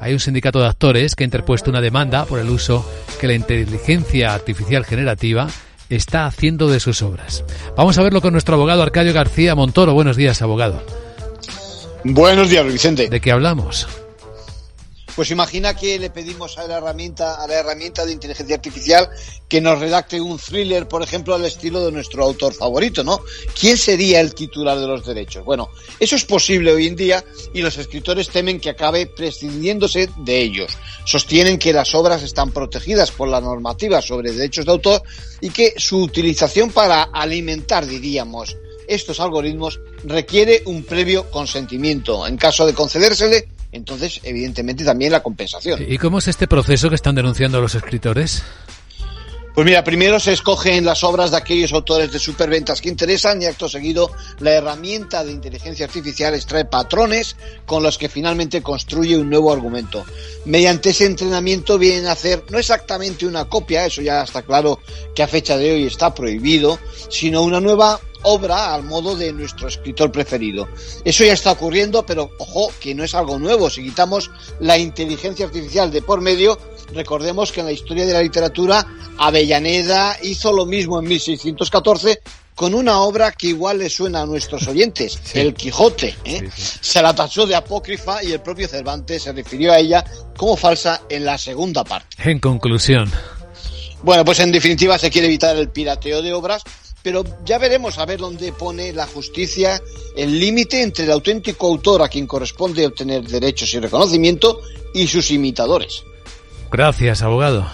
hay un sindicato de actores que ha interpuesto una demanda por el uso que la inteligencia artificial generativa está haciendo de sus obras. Vamos a verlo con nuestro abogado Arcadio García Montoro. Buenos días, abogado. Buenos días, Vicente. ¿De qué hablamos? Pues imagina que le pedimos a la herramienta, a la herramienta de inteligencia artificial que nos redacte un thriller, por ejemplo, al estilo de nuestro autor favorito, ¿no? ¿Quién sería el titular de los derechos? Bueno, eso es posible hoy en día y los escritores temen que acabe prescindiéndose de ellos. Sostienen que las obras están protegidas por la normativa sobre derechos de autor y que su utilización para alimentar, diríamos, estos algoritmos requiere un previo consentimiento. En caso de concedérsele, entonces, evidentemente, también la compensación. ¿Y cómo es este proceso que están denunciando los escritores? Pues mira, primero se escogen las obras de aquellos autores de superventas que interesan y acto seguido la herramienta de inteligencia artificial extrae patrones con los que finalmente construye un nuevo argumento. Mediante ese entrenamiento vienen a hacer no exactamente una copia, eso ya está claro que a fecha de hoy está prohibido, sino una nueva obra al modo de nuestro escritor preferido. Eso ya está ocurriendo, pero ojo, que no es algo nuevo. Si quitamos la inteligencia artificial de por medio, recordemos que en la historia de la literatura Avellaneda hizo lo mismo en 1614 con una obra que igual le suena a nuestros oyentes, El Quijote. ¿eh? Se la tachó de apócrifa y el propio Cervantes se refirió a ella como falsa en la segunda parte. En conclusión. Bueno, pues en definitiva se quiere evitar el pirateo de obras pero ya veremos a ver dónde pone la justicia el límite entre el auténtico autor a quien corresponde obtener derechos y reconocimiento y sus imitadores. Gracias, abogado.